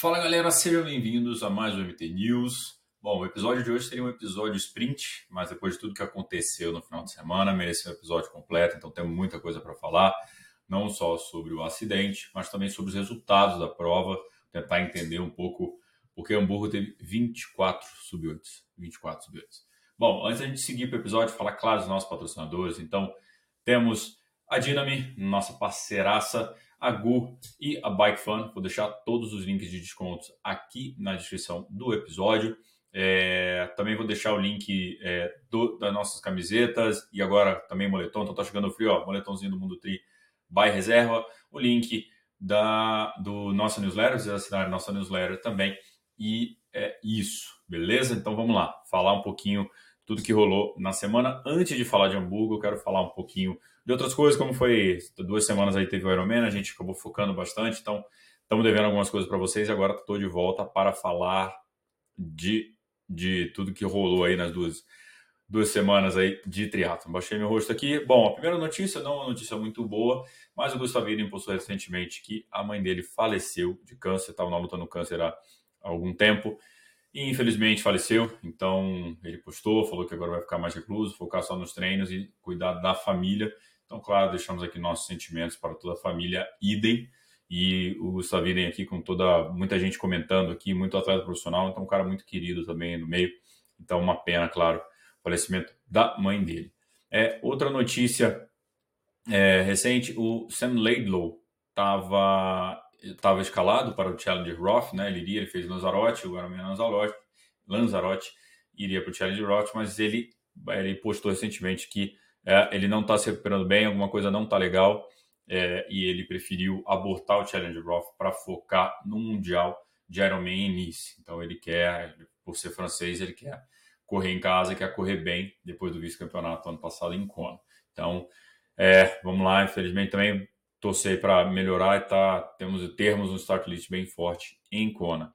Fala galera, sejam bem-vindos a mais um MT News. Bom, o episódio de hoje seria um episódio sprint, mas depois de tudo que aconteceu no final de semana, mereceu um episódio completo, então temos muita coisa para falar, não só sobre o acidente, mas também sobre os resultados da prova, tentar entender um pouco porque Hamburgo teve 24 sub-8. 24 sub-8. Bom, antes da gente seguir para o episódio, falar claro dos nossos patrocinadores, então temos a Dynami, nossa parceiraça, a Gu e a Bike Fun. Vou deixar todos os links de descontos aqui na descrição do episódio. É, também vou deixar o link é, do, das nossas camisetas e agora também moletom. Então tá chegando frio, ó, moletomzinho do Mundo Tri by reserva. O link da, do nossa newsletter, vocês assinarem nossa newsletter também. E é isso, beleza? Então vamos lá, falar um pouquinho tudo que rolou na semana. Antes de falar de Hamburgo, eu quero falar um pouquinho de outras coisas, como foi duas semanas aí teve o Ironman, a gente acabou focando bastante, então estamos devendo algumas coisas para vocês e agora estou de volta para falar de, de tudo que rolou aí nas duas, duas semanas aí de triatlo. Baixei meu rosto aqui. Bom, a primeira notícia, não uma notícia muito boa, mas o Gustavo Iden postou recentemente que a mãe dele faleceu de câncer, estava na luta no câncer há algum tempo e infelizmente faleceu. Então ele postou, falou que agora vai ficar mais recluso, focar só nos treinos e cuidar da família. Então, claro, deixamos aqui nossos sentimentos para toda a família idem. E o Gustavo Idem aqui com toda muita gente comentando aqui, muito atleta profissional, então um cara muito querido também no meio. Então, uma pena, claro, o falecimento da mãe dele. É, outra notícia é, recente, o Sam Laidlow estava estava escalado para o Challenge Roth, né? Ele iria, ele fez Lanzarote, o Ironman Lanzarote, Lanzarote iria para o Challenge Roth, mas ele, ele postou recentemente que é, ele não está se recuperando bem, alguma coisa não está legal, é, e ele preferiu abortar o Challenge Roth para focar no Mundial de Ironman em Nice. Então ele quer, por ser francês, ele quer correr em casa, quer correr bem depois do vice-campeonato ano passado em Kona. Então, é, vamos lá, infelizmente também torcer para melhorar e tá, temos termos um start list bem forte em Kona.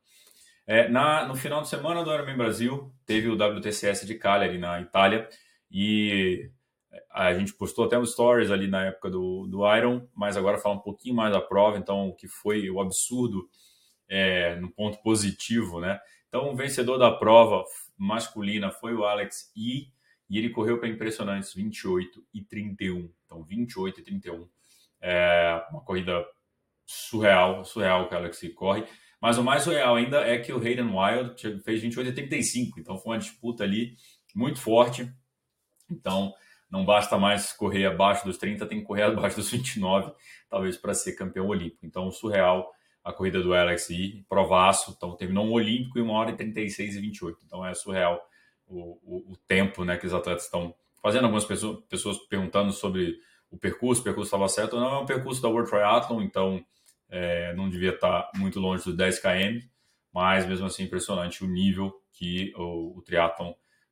É, na, no final de semana do Ironman Brasil, teve o WTCS de Cagliari, na Itália, e a gente postou até um stories ali na época do, do Iron, mas agora fala um pouquinho mais da prova, então o que foi o absurdo é, no ponto positivo, né? Então o vencedor da prova masculina foi o Alex E, e ele correu para impressionantes 28 e 31. Então 28 e 31 é uma corrida surreal, surreal que o Alex corre. Mas o mais surreal ainda é que o Hayden Wild fez 28 e 35, então foi uma disputa ali muito forte. Então não basta mais correr abaixo dos 30, tem que correr abaixo dos 29, talvez para ser campeão olímpico. Então surreal a corrida do Alex e provaço, então terminou um olímpico em 1 hora e 36 e 28. Então é surreal o, o, o tempo né, que os atletas estão fazendo. Algumas pessoas, pessoas perguntando sobre o percurso, o percurso estava certo, não é um percurso da World Triathlon, então é, não devia estar muito longe dos 10 km, mas mesmo assim impressionante o nível que o, o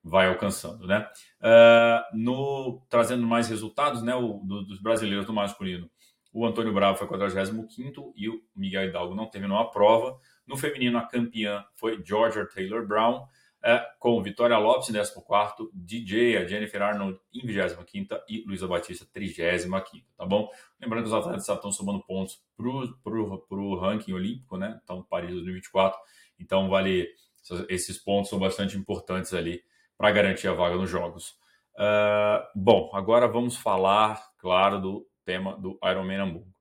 vai alcançando, né? Uh, no trazendo mais resultados, né, o, do, dos brasileiros do masculino, o Antônio Bravo foi 45 e o Miguel Hidalgo não terminou a prova. No feminino, a campeã foi Georgia Taylor Brown é, com Vitória Lopes em 14, DJ, a Jennifer Arnold em 25 e Luísa Batista 35, tá bom? Lembrando que os atletas estão somando pontos para o ranking olímpico, né? Então, Paris 2024. Então, vale. Esses pontos são bastante importantes ali para garantir a vaga nos Jogos. Uh, bom, agora vamos falar, claro, do tema do Ironman Hamburgo.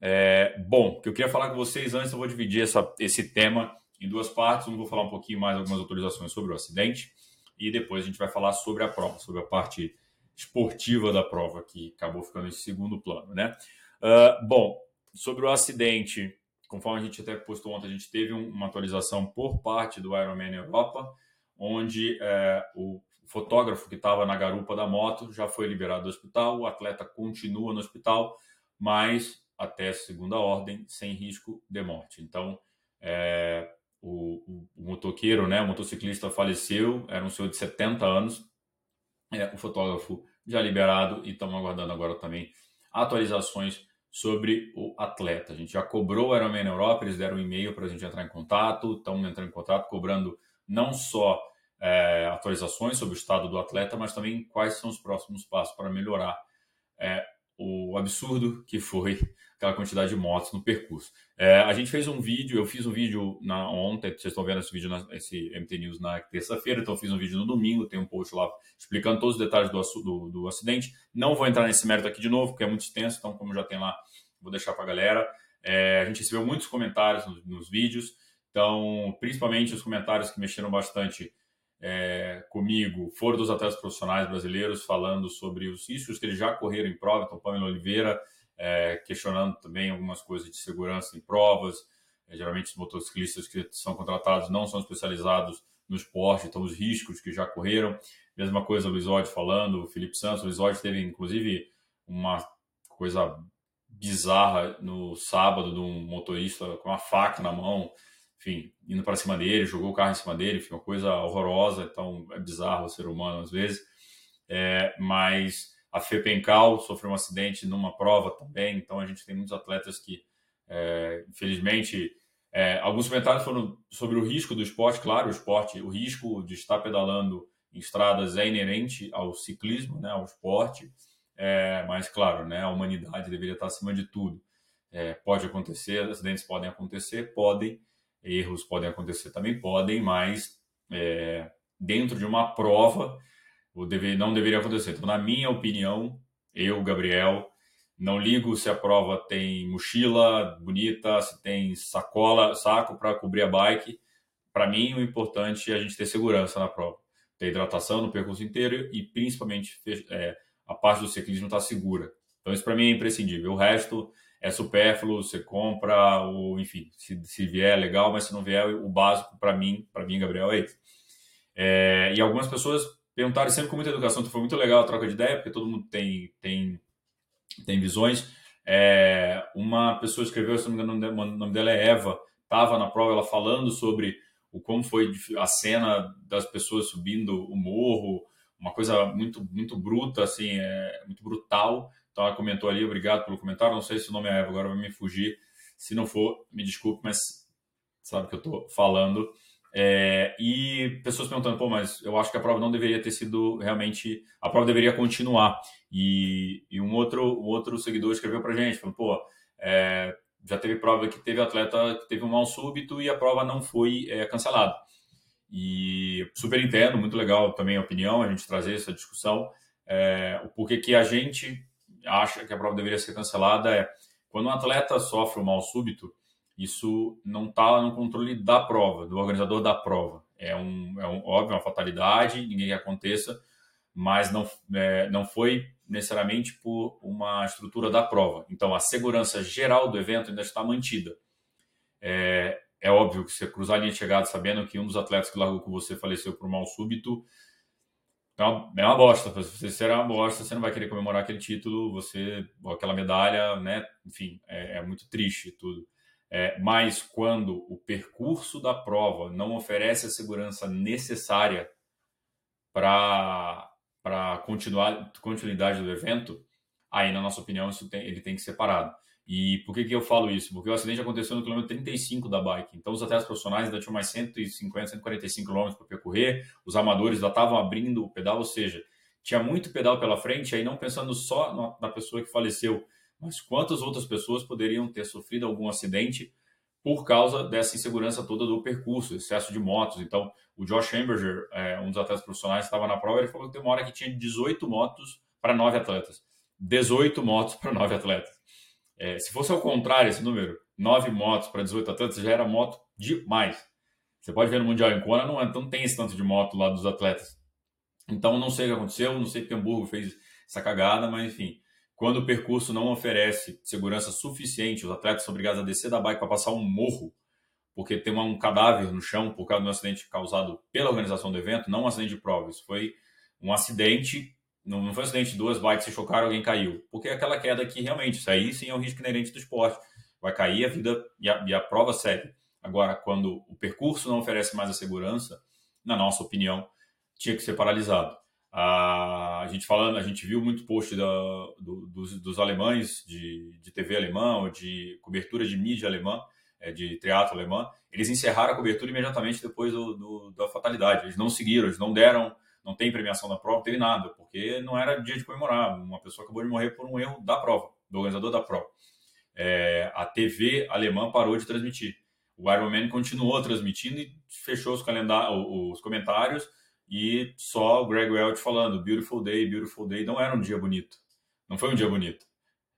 É, bom, o que eu queria falar com vocês antes, eu vou dividir essa, esse tema em duas partes. Um vou falar um pouquinho mais algumas autorizações sobre o acidente e depois a gente vai falar sobre a prova, sobre a parte esportiva da prova que acabou ficando em segundo plano, né? Uh, bom, sobre o acidente, conforme a gente até postou ontem, a gente teve uma atualização por parte do Ironman Europa, onde uh, o fotógrafo que estava na garupa da moto já foi liberado do hospital, o atleta continua no hospital, mas até segunda ordem, sem risco de morte. Então, é, o, o, motoqueiro, né, o motociclista faleceu, era um senhor de 70 anos, é, o fotógrafo já liberado e estamos aguardando agora também atualizações sobre o atleta. A gente já cobrou o Ironman Europa, eles deram um e-mail para a gente entrar em contato, estamos entrando em contato, cobrando não só é, atualizações sobre o estado do atleta, mas também quais são os próximos passos para melhorar é, o absurdo que foi aquela quantidade de motos no percurso. É, a gente fez um vídeo, eu fiz um vídeo na, ontem, vocês estão vendo esse vídeo, na, esse MT News na terça-feira, então eu fiz um vídeo no domingo, tem um post lá explicando todos os detalhes do, do, do acidente. Não vou entrar nesse mérito aqui de novo, porque é muito extenso, então como já tem lá, vou deixar para a galera. É, a gente recebeu muitos comentários nos, nos, vídeos, então, principalmente os comentários que mexeram bastante é, comigo foram dos atletas profissionais brasileiros falando sobre os riscos que eles já correram em prova. Então, Pamela Oliveira é, questionando também algumas coisas de segurança em provas. É, geralmente, os motociclistas que são contratados não são especializados no esporte, então os riscos que já correram. Mesma coisa o Luiz Odd falando, o Felipe Santos. O Luiz Odd teve, inclusive, uma coisa bizarra no sábado de um motorista com uma faca na mão, enfim, indo para cima dele, jogou o carro em cima dele, foi uma coisa horrorosa, então é bizarro o ser humano às vezes. É, mas a FEPENCAL sofreu um acidente numa prova também, então a gente tem muitos atletas que, é, infelizmente, é, alguns comentários foram sobre o risco do esporte, claro, o esporte, o risco de estar pedalando em estradas é inerente ao ciclismo, né, ao esporte, é, mas, claro, né, a humanidade deveria estar acima de tudo. É, pode acontecer, acidentes podem acontecer, podem, erros podem acontecer também, podem, mas é, dentro de uma prova deve, não deveria acontecer. Então, na minha opinião, eu, Gabriel, não ligo se a prova tem mochila bonita, se tem sacola, saco para cobrir a bike. Para mim, o importante é a gente ter segurança na prova, ter hidratação no percurso inteiro e principalmente é, a parte do ciclismo estar tá segura. Então, isso para mim é imprescindível. O resto é supérfluo, você compra, ou enfim, se, se vier, legal, mas se não vier, o básico para mim, para mim, Gabriel, é isso. É, e algumas pessoas perguntaram sempre com muita educação, então foi muito legal a troca de ideia, porque todo mundo tem, tem, tem visões. É, uma pessoa escreveu, se não me engano, o nome dela é Eva, estava na prova, ela falando sobre o como foi a cena das pessoas subindo o morro, uma coisa muito muito bruta, assim, é, muito brutal. Ela comentou ali, obrigado pelo comentário. Não sei se o nome é Eva, agora vai me fugir. Se não for, me desculpe, mas sabe que eu estou falando. É, e pessoas perguntando, pô, mas eu acho que a prova não deveria ter sido realmente. A prova deveria continuar. E, e um, outro, um outro seguidor escreveu pra gente, falando, pô, é, já teve prova que teve atleta que teve um mal súbito e a prova não foi é, cancelada. E super entendo, muito legal também a opinião, a gente trazer essa discussão. É, o porquê que a gente acha que a prova deveria ser cancelada é quando um atleta sofre um mal súbito, isso não está no controle da prova, do organizador da prova. É um, é um óbvio, uma fatalidade, ninguém que aconteça, mas não, é, não foi necessariamente por uma estrutura da prova. Então, a segurança geral do evento ainda está mantida. É, é óbvio que você cruzar a linha de chegada sabendo que um dos atletas que largou com você faleceu por mal súbito, é uma, é uma bosta. Se você será uma bosta, você não vai querer comemorar aquele título, você, aquela medalha, né? Enfim, é, é muito triste tudo. É, mas quando o percurso da prova não oferece a segurança necessária para a continuidade do evento, aí, na nossa opinião, isso tem, ele tem que ser parado. E por que, que eu falo isso? Porque o acidente aconteceu no quilômetro 35 da bike. Então, os atletas profissionais ainda tinham mais 150, 145 quilômetros para percorrer. Os amadores já estavam abrindo o pedal, ou seja, tinha muito pedal pela frente. Aí, não pensando só na pessoa que faleceu, mas quantas outras pessoas poderiam ter sofrido algum acidente por causa dessa insegurança toda do percurso, excesso de motos. Então, o Josh Hamburger, é, um dos atletas profissionais, estava na prova, ele falou que tem uma hora que tinha 18 motos para 9 atletas. 18 motos para 9 atletas. É, se fosse ao contrário esse número, 9 motos para 18 atletas, já era moto demais. Você pode ver no Mundial em Kona, não, é, não tem esse tanto de moto lá dos atletas. Então, não sei o que aconteceu, não sei porque Hamburgo fez essa cagada, mas enfim. Quando o percurso não oferece segurança suficiente, os atletas são obrigados a descer da bike para passar um morro, porque tem um cadáver no chão por causa de um acidente causado pela organização do evento, não um acidente de prova. Isso foi um acidente, não, não foi um acidente, duas bikes se chocaram, alguém caiu. Porque é aquela queda que realmente, isso aí sim é um risco inerente do esporte. Vai cair a vida e a, e a prova segue. Agora, quando o percurso não oferece mais a segurança, na nossa opinião, tinha que ser paralisado. A, gente falando, a gente viu muito post da, do, dos, dos, alemães de, de TV alemã ou de cobertura de mídia alemã, é, de teatro alemã. Eles encerraram a cobertura imediatamente depois do, do, da fatalidade. Eles não seguiram, eles não deram não tem premiação da prova, não teve nada, porque não era dia de comemorar. Uma pessoa acabou de morrer por um erro da prova, do organizador da prova. É, a TV alemã parou de transmitir. O Ironman continuou transmitindo e fechou os, os comentários e só o Greg Welch falando Beautiful Day, Beautiful Day. Não era um dia bonito. Não foi um dia bonito.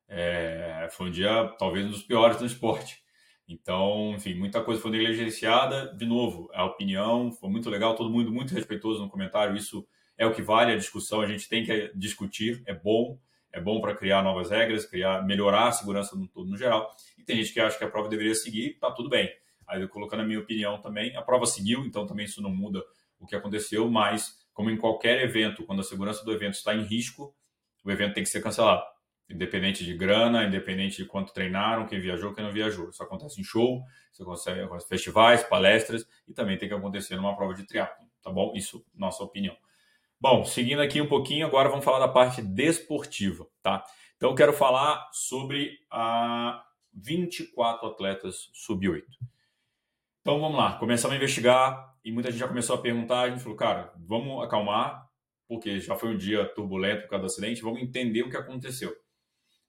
É, foi um dia talvez um dos piores do esporte. Então, enfim, muita coisa foi negligenciada. De novo, a opinião foi muito legal, todo mundo muito respeitoso no comentário. Isso é o que vale a discussão. A gente tem que discutir, é bom, é bom para criar novas regras, criar, melhorar a segurança no todo no geral. E tem gente que acha que a prova deveria seguir, tá tudo bem. Aí eu colocando a minha opinião também, a prova seguiu, então também isso não muda o que aconteceu, mas como em qualquer evento, quando a segurança do evento está em risco, o evento tem que ser cancelado. Independente de grana, independente de quanto treinaram, quem viajou, quem não viajou. Isso acontece em show, isso acontece em festivais, palestras e também tem que acontecer numa prova de triatlo, tá bom? Isso, nossa opinião. Bom, seguindo aqui um pouquinho, agora vamos falar da parte desportiva, tá? Então, quero falar sobre a 24 atletas sub-8. Então, vamos lá. Começamos a investigar e muita gente já começou a perguntar. A gente falou, cara, vamos acalmar, porque já foi um dia turbulento por causa do acidente, vamos entender o que aconteceu.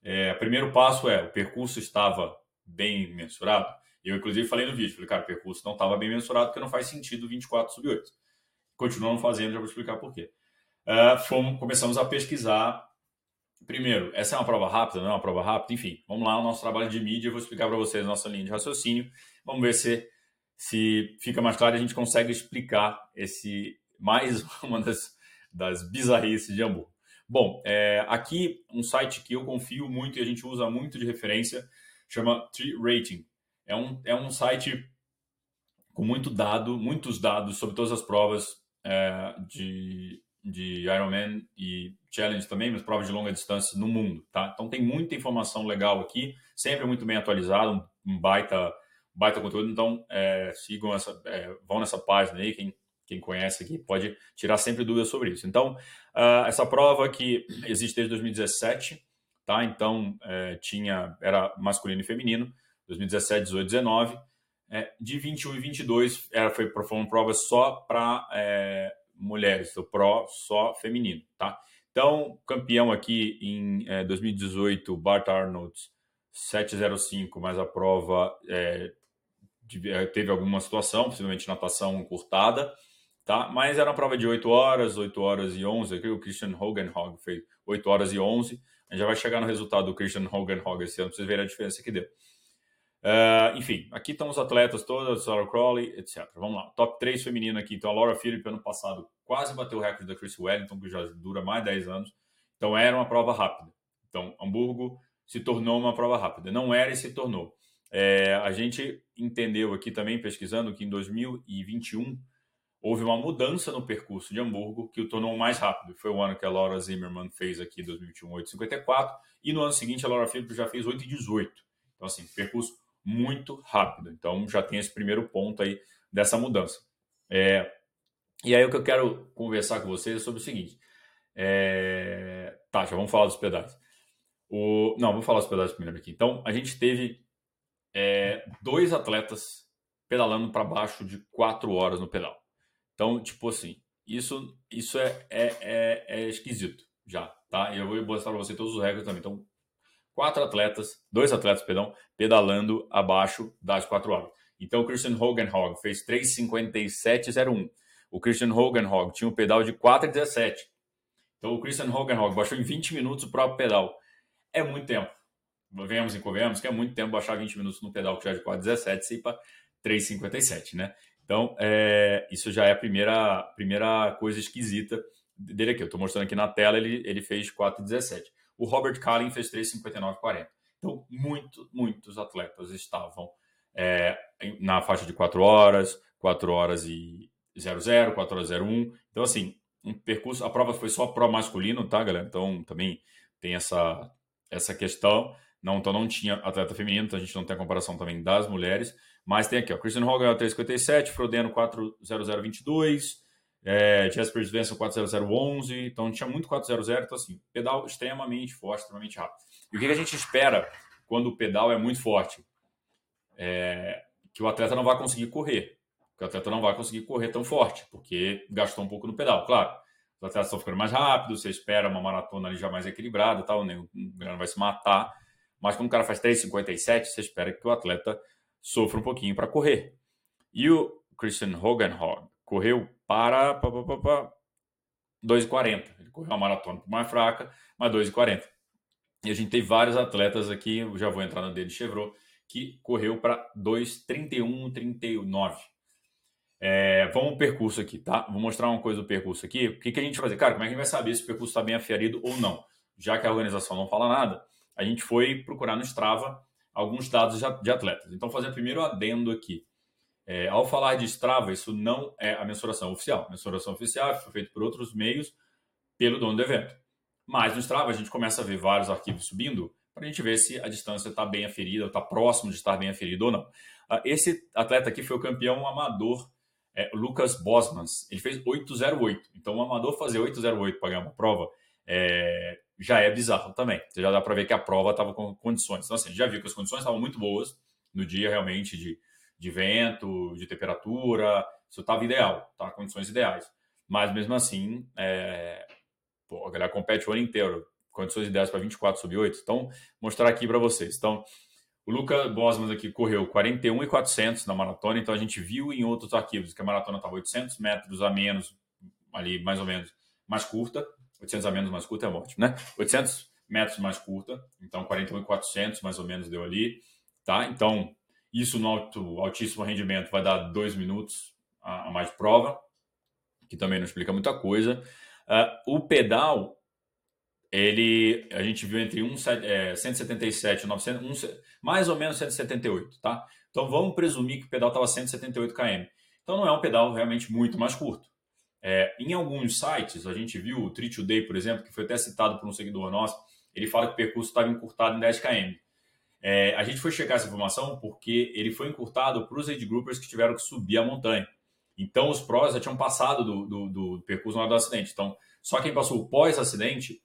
É, primeiro passo é, o percurso estava bem mensurado? Eu, inclusive, falei no vídeo, falei, cara, o percurso não estava bem mensurado porque não faz sentido 24 sub 8. Continuamos fazendo, já vou explicar por quê. Uh, fomos, começamos a pesquisar. Primeiro, essa é uma prova rápida, não é uma prova rápida? Enfim, vamos lá, o nosso trabalho de mídia, eu vou explicar para vocês a nossa linha de raciocínio. Vamos ver se, se fica mais claro e a gente consegue explicar esse mais uma das, das bizarrices de Hamburgo. Bom, é, aqui um site que eu confio muito e a gente usa muito de referência, chama Tree Rating. É um, é um site com muito dado, muitos dados sobre todas as provas é, de, de Ironman e Challenge também, mas provas de longa distância no mundo, tá? Então tem muita informação legal aqui, sempre muito bem atualizado, um baita, baita conteúdo. Então é, sigam essa, é, vão nessa página aí, quem quem conhece aqui pode tirar sempre dúvidas sobre isso. Então, uh, essa prova que existe desde 2017, tá? Então, é, tinha, era masculino e feminino, 2017, 18, 19. É, de 21 e 22, era, foi, foi uma prova só para é, mulheres, o Pro só feminino, tá? Então, campeão aqui em é, 2018, Bart Arnold, 705, mas a prova teve alguma situação, possivelmente natação encurtada tá? Mas era uma prova de 8 horas, 8 horas e 11. Aqui o Christian Hogan Hog fez 8 horas e 11. A gente já vai chegar no resultado do Christian Hogan Hog esse ano, pra vocês verem a diferença que deu. Uh, enfim, aqui estão os atletas todos, Sarah Crowley, etc. Vamos lá, top 3 feminino aqui. Então, a Laura Phillips, ano passado, quase bateu o recorde da Chris Wellington, que já dura mais de 10 anos. Então, era uma prova rápida. Então, Hamburgo se tornou uma prova rápida. Não era e se tornou. É, a gente entendeu aqui também, pesquisando, que em 2021 houve uma mudança no percurso de Hamburgo que o tornou mais rápido. Foi o ano que a Laura Zimmerman fez aqui, 2021, 8,54, e no ano seguinte a Laura Phillips já fez 8,18. Então, assim, percurso muito rápido. Então, já tem esse primeiro ponto aí dessa mudança. É, e aí, o que eu quero conversar com vocês é sobre o seguinte. É, tá, já vamos falar dos pedais. O, não, vamos falar dos pedais primeiro aqui. Então, a gente teve é, dois atletas pedalando para baixo de quatro horas no pedal. Então, tipo assim, isso, isso é, é, é, é esquisito já, tá? E eu vou mostrar para você todos os recordes também. Então, quatro atletas, dois atletas, perdão, pedalando abaixo das quatro horas. Então, o Christian Hogenhog fez 3,57,01. O Christian Hogenhog tinha um pedal de 4,17. Então, o Christian Hogenhog baixou em 20 minutos o próprio pedal. É muito tempo. Vemos e convenhamos que é muito tempo baixar 20 minutos no pedal que já é de 4,17 e ir para 3,57, né? Então, é, isso já é a primeira, primeira coisa esquisita dele aqui. Eu estou mostrando aqui na tela, ele, ele fez 4,17. O Robert Cullen fez 3,59,40. Então, muito, muitos atletas estavam é, na faixa de 4 horas, 4 horas e 00, 4 horas 01. Então, assim, um percurso. A prova foi só pró masculino, tá, galera? Então, também tem essa, essa questão. Não, então, não tinha atleta feminino, então a gente não tem a comparação também das mulheres. Mas tem aqui, ó, Christian Hogan 357, Frodeno 40022, é, Jasper Svensson 40011, então tinha muito 400, então assim, pedal extremamente forte, extremamente rápido. E o que a gente espera quando o pedal é muito forte? É, que o atleta não vai conseguir correr, que o atleta não vai conseguir correr tão forte, porque gastou um pouco no pedal, claro. os atletas estão ficando mais rápidos, você espera uma maratona ali já mais equilibrada, tal, nem o não vai se matar. Mas quando o cara faz 3,57, você espera que o atleta sofra um pouquinho para correr. E o Christian Hogenhog correu para 2,40. Ele correu uma maratona mais fraca, mas 2,40. E a gente tem vários atletas aqui, eu já vou entrar no dele de Chevrolet, que correu para 2,31, 39. É, vamos ao percurso aqui, tá? Vou mostrar uma coisa do percurso aqui. O que, que a gente vai fazer? Cara, como é que a gente vai saber se o percurso está bem aferido ou não? Já que a organização não fala nada, a gente foi procurar no Strava alguns dados de atletas. Então, fazer primeiro adendo aqui. É, ao falar de Strava, isso não é a mensuração oficial. A mensuração oficial foi feita por outros meios, pelo dono do evento. Mas no Strava, a gente começa a ver vários arquivos subindo para a gente ver se a distância está bem aferida, está próximo de estar bem aferido ou não. Ah, esse atleta aqui foi o campeão amador é, Lucas Bosmans. Ele fez 8,08. Então, o amador fazer 8,08 para ganhar uma prova é, já é bizarro também. Você já dá para ver que a prova estava com condições. Então, assim, já viu que as condições estavam muito boas no dia, realmente, de, de vento, de temperatura. Isso estava ideal, tá? Condições ideais. Mas, mesmo assim, é, pô, a galera compete o ano inteiro. Condições ideais para 24 sub 8. Então, mostrar aqui para vocês. Então, o Luca Bosman aqui correu 41 e 400 na maratona, então a gente viu em outros arquivos que a maratona estava 800 metros a menos, ali mais ou menos, mais curta. 800 a menos mais curta é ótimo, né? 800 metros mais curta, então 41 e 400 mais ou menos deu ali, tá? Então, isso no alto, altíssimo rendimento vai dar dois minutos a, a mais de prova, que também não explica muita coisa. Uh, o pedal ele a gente viu entre um, é, 177 e 900, um, mais ou menos 178, tá? Então vamos presumir que o pedal estava 178 km. Então não é um pedal realmente muito mais curto. É, em alguns sites, a gente viu o Treat Day, por exemplo, que foi até citado por um seguidor nosso, ele fala que o percurso estava encurtado em 10 km. É, a gente foi checar essa informação porque ele foi encurtado para os age groupers que tiveram que subir a montanha. Então os prós já tinham passado do, do, do percurso na hora do acidente. Então, só quem passou pós-acidente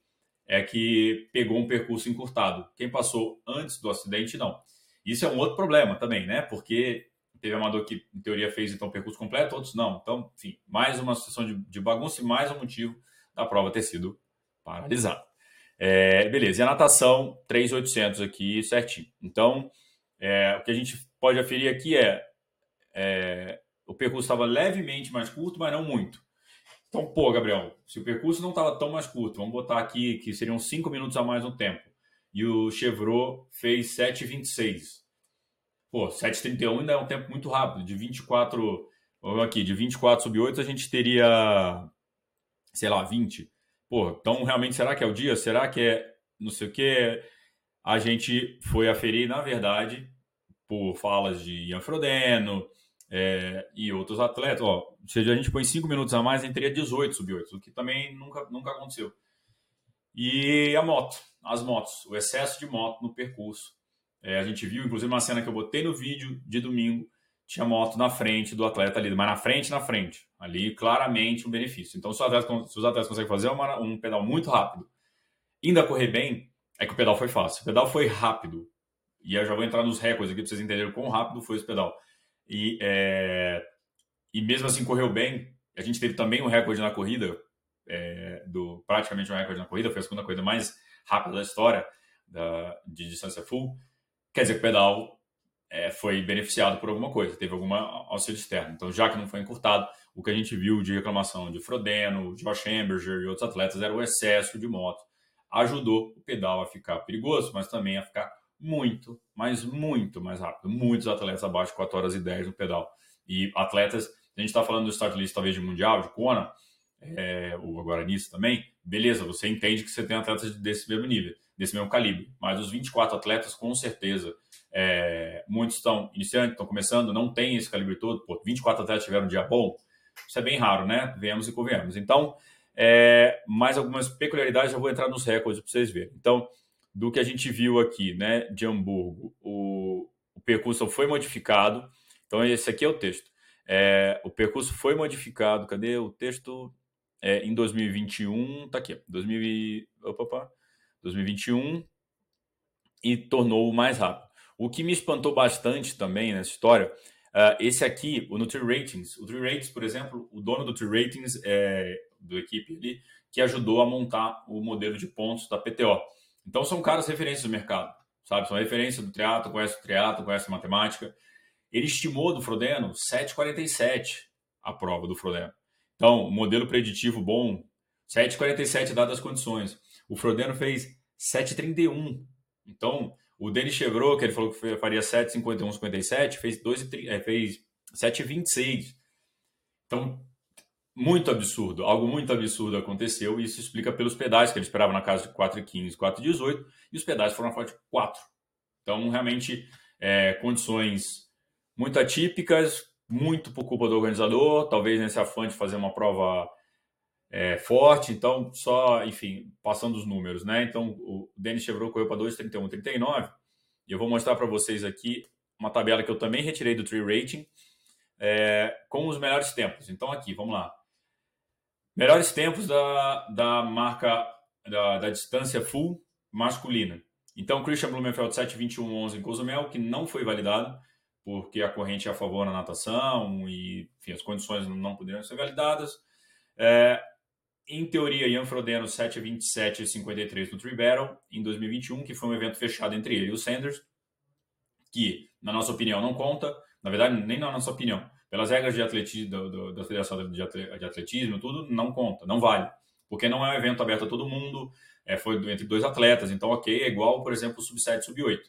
é que pegou um percurso encurtado. Quem passou antes do acidente, não. Isso é um outro problema também, né? Porque teve amador que, em teoria, fez então percurso completo, outros não. Então, enfim, mais uma situação de, de bagunça e mais um motivo da prova ter sido paralisada. É, beleza, e a natação, 3,800 aqui, certinho. Então, é, o que a gente pode aferir aqui é, é o percurso estava levemente mais curto, mas não muito. Então, pô, Gabriel, se o percurso não estava tão mais curto, vamos botar aqui que seriam 5 minutos a mais no tempo, e o Chevrolet fez 7,26. Pô, 7,31 ainda é um tempo muito rápido, de 24, vamos aqui, de 24 sub 8 a gente teria, sei lá, 20. Pô, então realmente será que é o dia? Será que é não sei o que? A gente foi aferir, na verdade, por falas de Ian Frodeno, é, e outros atletas. Ó, se a gente põe 5 minutos a mais, a gente teria 18 sub 8, o que também nunca, nunca aconteceu. E a moto, as motos, o excesso de moto no percurso. É, a gente viu, inclusive, uma cena que eu botei no vídeo de domingo, tinha moto na frente do atleta ali, mas na frente, na frente. Ali, claramente, um benefício. Então, se, atleta, se os atletas conseguem fazer uma, um pedal muito rápido, ainda correr bem, é que o pedal foi fácil. O pedal foi rápido. E eu já vou entrar nos recordes aqui para vocês entenderem quão rápido foi esse pedal. E, é, e mesmo assim correu bem. A gente teve também um recorde na corrida, é, do praticamente um recorde na corrida, foi a segunda corrida mais rápida da história da, de distância full. Quer dizer que o pedal é, foi beneficiado por alguma coisa, teve alguma auxílio externo. Então, já que não foi encurtado, o que a gente viu de reclamação de Frodeno, Josh Amberger e outros atletas era o excesso de moto. Ajudou o pedal a ficar perigoso, mas também a ficar muito, mas muito mais rápido. Muitos atletas abaixo de 4 horas e 10 no pedal. E atletas, a gente está falando do start list talvez de mundial, de Kona, é, ou agora nisso também, beleza, você entende que você tem atletas desse mesmo nível, desse mesmo calibre. Mas os 24 atletas, com certeza, é, muitos estão iniciando, estão começando, não tem esse calibre todo. Pô, 24 atletas tiveram um dia bom, isso é bem raro, né? Vemos e convenhamos. Então, é, mais algumas peculiaridades, eu vou entrar nos recordes para vocês verem. Então, do que a gente viu aqui, né, de Hamburgo, o, o percurso foi modificado. Então, esse aqui é o texto. É, o percurso foi modificado. Cadê o texto? É, em 2021, tá aqui, 2000, opa, opa, 2021 e tornou mais rápido. O que me espantou bastante também nessa história, uh, esse aqui, o Nutri Ratings. O Nutri Ratings, por exemplo, o dono do Nutri Ratings, é, do equipe ali, que ajudou a montar o modelo de pontos da PTO. Então são caras referências do mercado, sabe? São referências do triatlo, conhece o triatlo, conhece a matemática. Ele estimou do Frodeno 7,47 a prova do Frodeno. Então, modelo preditivo bom, 7,47 dadas as condições. O Frodeno fez 7,31. Então, o Denis Chevrolet, que ele falou que faria 7,51, 57, fez, 2, é, fez 7,26. Então, muito absurdo, algo muito absurdo aconteceu e isso explica pelos pedais que ele esperava na casa de 4,15, 4,18 e os pedais foram na faixa de 4. Então, realmente, é, condições muito atípicas, muito por culpa do organizador, talvez nesse afã de fazer uma prova é, forte, então só, enfim, passando os números, né? Então o Denis Chevrolet correu para 2,31,39 e eu vou mostrar para vocês aqui uma tabela que eu também retirei do Tree Rating é, com os melhores tempos. Então aqui, vamos lá. Melhores tempos da, da marca da, da distância full masculina. Então Christian Blumenfeld 7,21,11 em Cozumel, que não foi validado porque a corrente é a favor na natação e enfim, as condições não poderiam ser validadas. É, em teoria, Ian Frodeno 7,27 e 53 no Tree Battle em 2021, que foi um evento fechado entre ele e o Sanders, que, na nossa opinião, não conta. Na verdade, nem na nossa opinião. Pelas regras de atletismo, da Federação de Atletismo, tudo, não conta, não vale. Porque não é um evento aberto a todo mundo, é, foi entre dois atletas, então, ok, é igual, por exemplo, o Sub-7 Sub-8.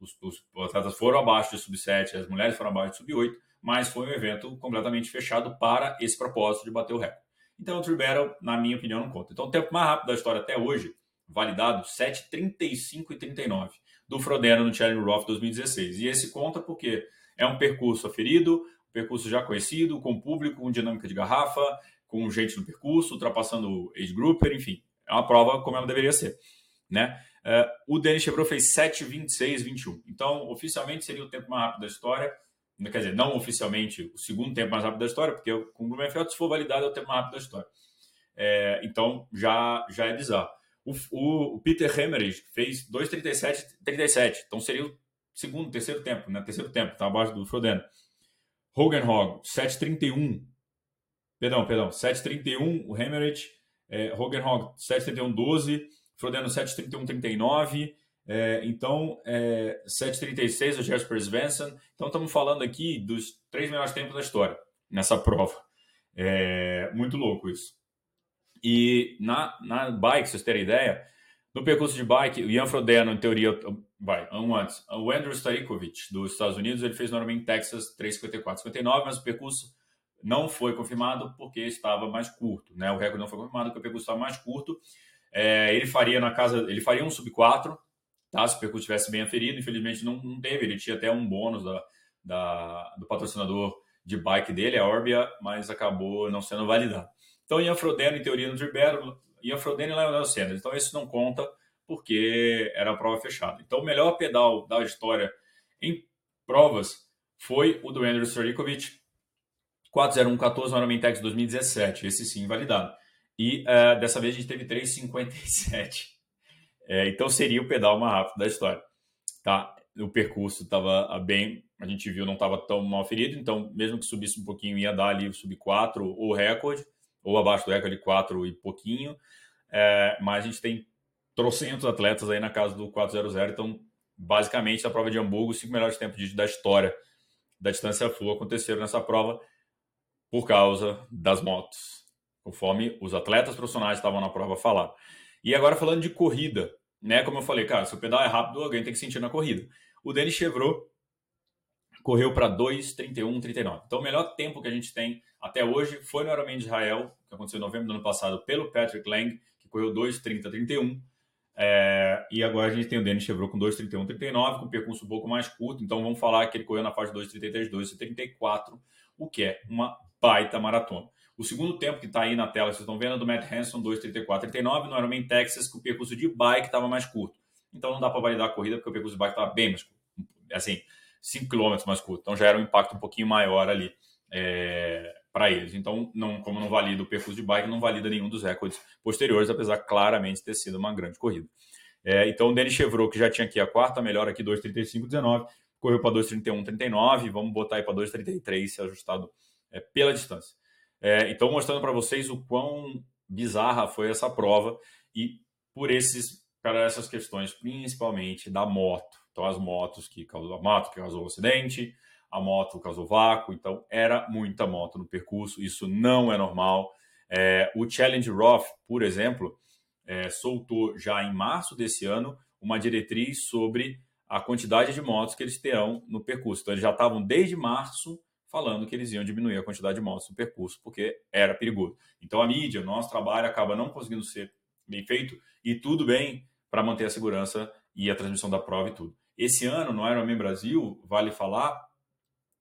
Os, os, atletas foram abaixo de Sub-7, as mulheres foram abaixo de Sub-8, mas foi um evento completamente fechado para esse propósito de bater o recorde. Então, o Tree Battle, na minha opinião, não conta. Então, o tempo mais rápido da história até hoje, validado, 7,35 e 39, do Frodeno no Challenge Roth 2016. E esse conta porque é um percurso aferido, um percurso já conhecido, com público, com dinâmica de garrafa, com gente no percurso, ultrapassando age grouper, enfim. É uma prova como ela deveria ser, né? Uh, o Denis Chevrolet fez 7,26,21. Então, oficialmente seria o tempo mais rápido da história quer dizer, não oficialmente o segundo tempo mais rápido da história, porque com o Blumenfeld, se for validado, é o tempo mais rápido da história. É, então, já, já é bizarro. O, o, o Peter Hemmerich fez 2,37,37. Então, seria o segundo, terceiro tempo, né? Terceiro tempo, tá abaixo do Frodeno. Hogan Hog, 7,31. Perdão, perdão, 7,31 o Hemmerich. É, Hogan Hog, 7,31,12. Frodeno, 7,31,39. É, então, é, 7,36 o Jasper Svensson. Então, estamos falando aqui dos três melhores tempos da história nessa prova. É, muito louco isso. E na, na bike, vocês terem ideia, no percurso de bike, o Ian Frodeno, em teoria, vai, um antes, o Andrew Starikovic, dos Estados Unidos, ele fez normalmente Texas 3,54,59, mas o percurso não foi confirmado porque estava mais curto, né? O recorde não foi confirmado porque o percurso estava mais curto. É, ele faria na casa, ele faria um sub 4, tá? Se o percurso tivesse bem aferido, infelizmente não, não teve. Ele tinha até um bônus da, da, do patrocinador de bike dele, a Orbia, mas acabou não sendo validado. Então, Ian Frodeno, em teoria, no Tribero, Ian Frodeno e Leonel Sanders. Então, isso não conta porque era a prova fechada. Então, o melhor pedal da história em provas foi o do Andrew Starikovic, 40114 no Mentex 2017. Esse sim, validado. E uh, dessa vez a gente teve 357. É, então seria o pedal mais rápido da história. Tá? O percurso estava bem, a gente viu, não estava tão mal ferido, então mesmo que subisse um pouquinho, ia dar ali sub 4 ou recorde, ou abaixo do recorde 4 e pouquinho. É, mas a gente tem trocentos atletas aí na casa do 400, então basicamente a prova de Hamburgo, os cinco melhores tempos da história da distância full aconteceram nessa prova por causa das motos, conforme os atletas profissionais estavam na prova falar. E agora falando de corrida, né? Como eu falei, cara, se o pedal é rápido, alguém tem que sentir na corrida. O Denis Chevrolet correu para 2:31:39. Então o melhor tempo que a gente tem até hoje foi no Ironman de Israel, que aconteceu em novembro do ano passado, pelo Patrick Lang, que correu 2:30:31. É, e agora a gente tem o Denis Chevrolet com 2:31:39, com um percurso um pouco mais curto. Então vamos falar que ele correu na faixa 2:33, 2:34, o que é uma baita maratona. O segundo tempo que está aí na tela, vocês estão vendo, é do Matt Hanson, 2,34,39, no Ironman Texas, que o percurso de bike estava mais curto. Então não dá para validar a corrida, porque o percurso de bike estava bem mais curto. Assim, 5 km mais curto. Então já era um impacto um pouquinho maior ali é, para eles. Então, não, como não valida o percurso de bike, não valida nenhum dos recordes posteriores, apesar claramente ter sido uma grande corrida. É, então, o Denis Chevrolet, que já tinha aqui a quarta melhor aqui, 2,35,19, correu para 2,31,39, vamos botar aí para 2,33, se ajustado é, pela distância. É, então, mostrando para vocês o quão bizarra foi essa prova e por esses para essas questões principalmente da moto. Então as motos que causou a moto que causou o acidente, a moto causou vácuo, então era muita moto no percurso, isso não é normal. É, o Challenge Roth, por exemplo, é, soltou já em março desse ano uma diretriz sobre a quantidade de motos que eles terão no percurso. Então, eles já estavam desde março falando que eles iam diminuir a quantidade de motos no percurso, porque era perigoso. Então, a mídia, nosso trabalho acaba não conseguindo ser bem feito e tudo bem para manter a segurança e a transmissão da prova e tudo. Esse ano, no Ironman Brasil, vale falar,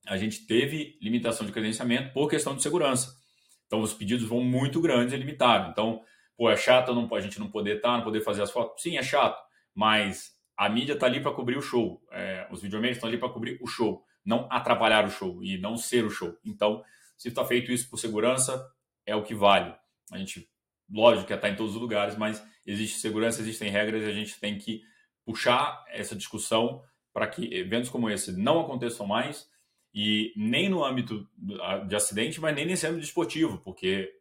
a gente teve limitação de credenciamento por questão de segurança. Então, os pedidos vão muito grandes e limitados. Então, pô, é chato não, a gente não poder estar, tá, não poder fazer as fotos? Sim, é chato, mas a mídia está ali para cobrir o show. É, os videomakers estão ali para cobrir o show, não atrapalhar o show e não ser o show. Então, se está feito isso por segurança, é o que vale. A gente, lógico que está em todos os lugares, mas existe segurança, existem regras e a gente tem que puxar essa discussão para que eventos como esse não aconteçam mais e nem no âmbito de acidente, mas nem nesse âmbito esportivo, porque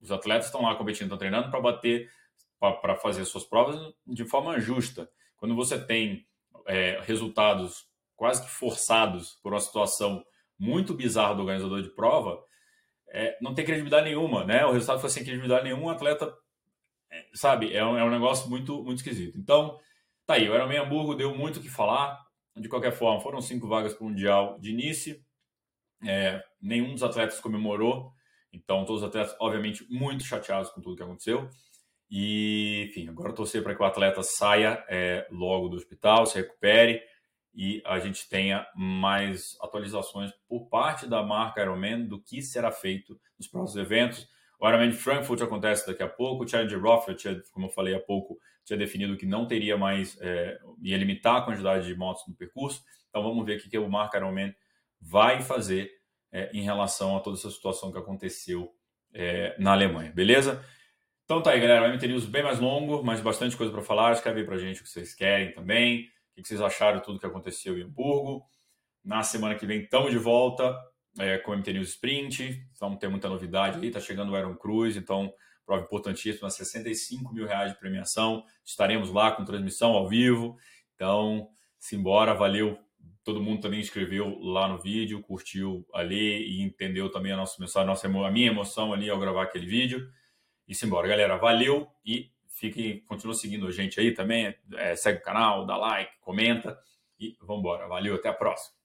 os atletas estão lá competindo, estão treinando para bater, para fazer suas provas de forma justa. Quando você tem é, resultados quase que forçados por uma situação muito bizarra do organizador de prova, é, não tem credibilidade nenhuma, né? O resultado foi sem credibilidade nenhuma, o atleta, é, sabe, é um, é um negócio muito, muito esquisito. Então, tá aí, o Ironman Hamburgo deu muito o que falar. De qualquer forma, foram cinco vagas para o Mundial de início. É, nenhum dos atletas comemorou. Então, todos os atletas, obviamente, muito chateados com tudo que aconteceu. E, enfim, agora torcer para que o atleta saia é, logo do hospital, se recupere e a gente tenha mais atualizações por parte da marca Ironman do que será feito nos próximos eventos. O Ironman Frankfurt acontece daqui a pouco, o Challenger Roth, como eu falei há pouco, tinha definido que não teria mais, é, ia limitar a quantidade de motos no percurso. Então vamos ver o que, que o marca Ironman vai fazer é, em relação a toda essa situação que aconteceu é, na Alemanha, beleza? Então tá aí, galera. O MT News bem mais longo, mas bastante coisa para falar. Escreve pra gente o que vocês querem também. Que vocês acharam tudo que aconteceu em Hamburgo. Na semana que vem estamos de volta é, com o MT News Sprint. Vamos ter muita novidade aí. Tá chegando o Iron Cruz, então prova importantíssima, 65 mil reais de premiação. Estaremos lá com transmissão ao vivo. Então, simbora, valeu. Todo mundo também escreveu lá no vídeo, curtiu ali e entendeu também a nossa mensagem, a, nossa, a minha emoção ali ao gravar aquele vídeo e simbora. Galera, valeu e fiquem, continua seguindo a gente aí também. É, segue o canal, dá like, comenta e vamos embora. Valeu, até a próxima.